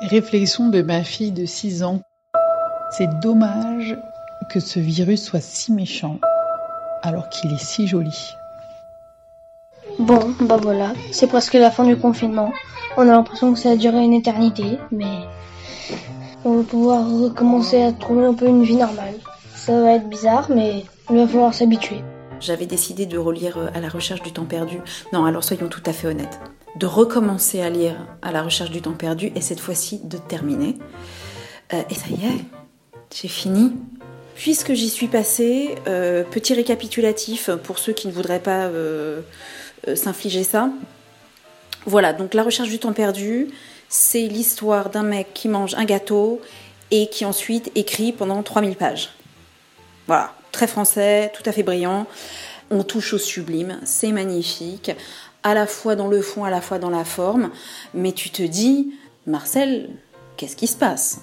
Réflexion de ma fille de 6 ans. C'est dommage que ce virus soit si méchant alors qu'il est si joli. Bon, bah voilà, c'est presque la fin du confinement. On a l'impression que ça a duré une éternité, mais on va pouvoir recommencer à trouver un peu une vie normale. Ça va être bizarre, mais il va falloir s'habituer. J'avais décidé de relire euh, À la recherche du temps perdu. Non, alors soyons tout à fait honnêtes. De recommencer à lire À la recherche du temps perdu et cette fois-ci de terminer. Euh, et ça y est, j'ai fini. Puisque j'y suis passée, euh, petit récapitulatif pour ceux qui ne voudraient pas s'infliger ça. Voilà, donc La recherche du temps perdu, c'est l'histoire d'un mec qui mange un gâteau et qui ensuite écrit pendant 3000 pages. Voilà, très français, tout à fait brillant. On touche au sublime, c'est magnifique, à la fois dans le fond, à la fois dans la forme. Mais tu te dis, Marcel, qu'est-ce qui se passe?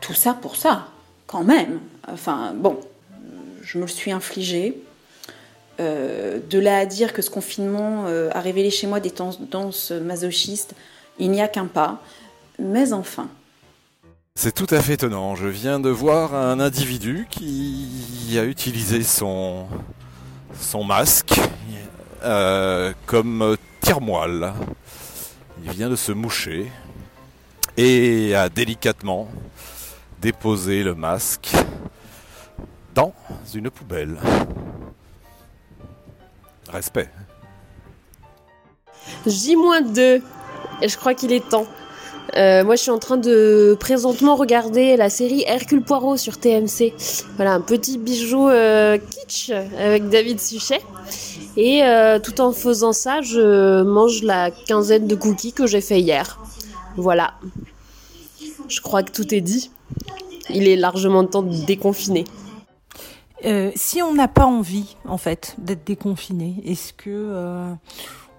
Tout ça pour ça, quand même. Enfin, bon, je me le suis infligé. Euh, de là à dire que ce confinement euh, a révélé chez moi des tendances masochistes, il n'y a qu'un pas. Mais enfin, c'est tout à fait étonnant. Je viens de voir un individu qui a utilisé son, son masque euh, comme tire-moelle. Il vient de se moucher et a délicatement déposé le masque dans une poubelle. Respect. J-2. Et je crois qu'il est temps. Euh, moi, je suis en train de présentement regarder la série Hercule Poirot sur TMC. Voilà, un petit bijou euh, kitsch avec David Suchet. Et euh, tout en faisant ça, je mange la quinzaine de cookies que j'ai fait hier. Voilà. Je crois que tout est dit. Il est largement temps de déconfiner. si on n'a pas envie, en fait, d'être déconfiné, est-ce que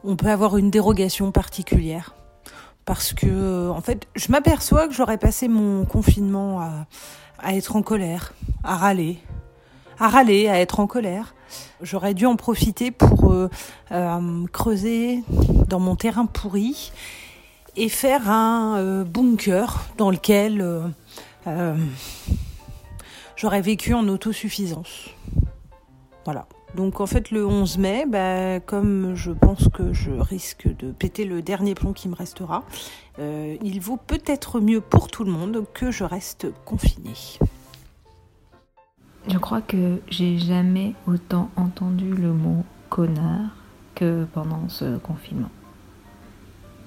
on peut avoir une dérogation particulière? Parce que en fait, je m'aperçois que j'aurais passé mon confinement à, être en colère, à râler, à râler, à être en colère. J'aurais dû en profiter pour euh, euh, creuser dans mon terrain pourri et faire un euh, bunker dans lequel j'aurais vécu en autosuffisance. Voilà. Donc en fait le 11 mai, bah, comme je pense que je risque de péter le dernier plomb qui me restera, il vaut peut-être mieux pour tout le monde que je reste confinée. Je crois que j'ai jamais autant entendu le mot connard que pendant ce confinement.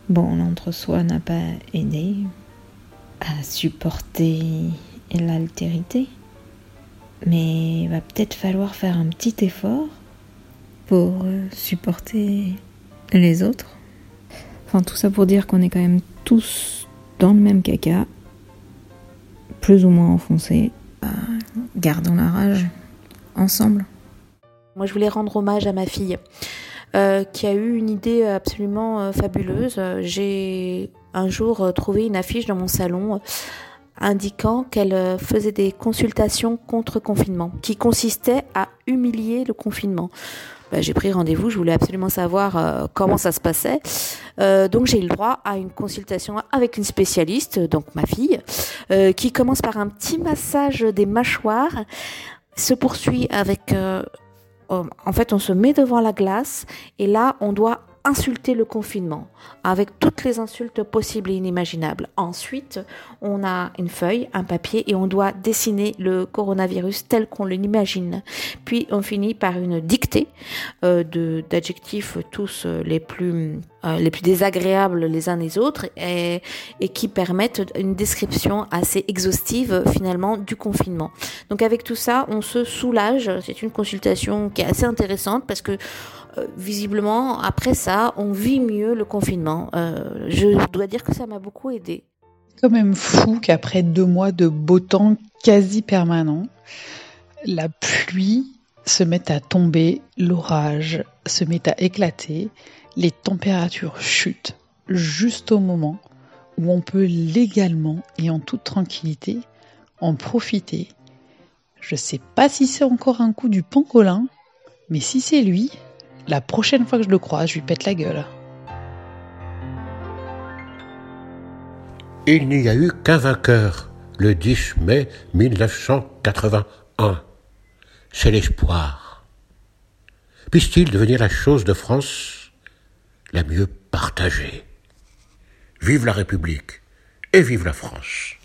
Bon, l'entre-soi n'a pas aidé à supporter l'altérité mais il va peut-être falloir faire un petit effort pour euh, supporter les autres. Enfin, tout ça pour dire qu'on est quand même tous dans le même caca, plus ou moins enfoncés. Gardons la rage ensemble. Moi, je voulais rendre hommage à ma fille. Euh, qui a eu une idée absolument euh, fabuleuse. J'ai un jour trouvé une affiche dans mon salon indiquant qu'elle euh, faisait des consultations contre confinement, qui consistaient à humilier le confinement. Ben, j'ai pris rendez-vous, je voulais absolument savoir euh, comment ça se passait. Euh, donc j'ai eu le droit à une consultation avec une spécialiste, donc ma fille, qui commence par un petit massage des mâchoires, se poursuit avec... en fait, on se met devant la glace et là, on doit insulter le confinement avec toutes les insultes possibles et inimaginables. Ensuite, on a une feuille, un papier et on doit dessiner le coronavirus tel qu'on l'imagine. Puis on finit par une dictée euh, d'adjectifs tous les plus euh, les plus désagréables les uns des autres et, qui permettent une description assez exhaustive finalement du confinement. Donc avec tout ça, on se soulage. C'est une consultation qui est assez intéressante parce que euh, visiblement, après ça, on vit mieux le confinement. Euh, je dois dire que ça m'a beaucoup aidé. C'est quand même fou qu'après deux mois de beau temps quasi permanent, la pluie se mette à tomber, l'orage se met à éclater, les températures chutent juste au moment où on peut légalement et en toute tranquillité en profiter. Je sais pas si c'est encore un coup du pangolin, mais si c'est lui, la prochaine fois que je le croise, je lui pète la gueule. Il n'y a eu qu'un vainqueur le 10 mai 1981. C'est l'espoir. Puisse-t-il devenir la chose de France la mieux partagée Vive la République et vive la France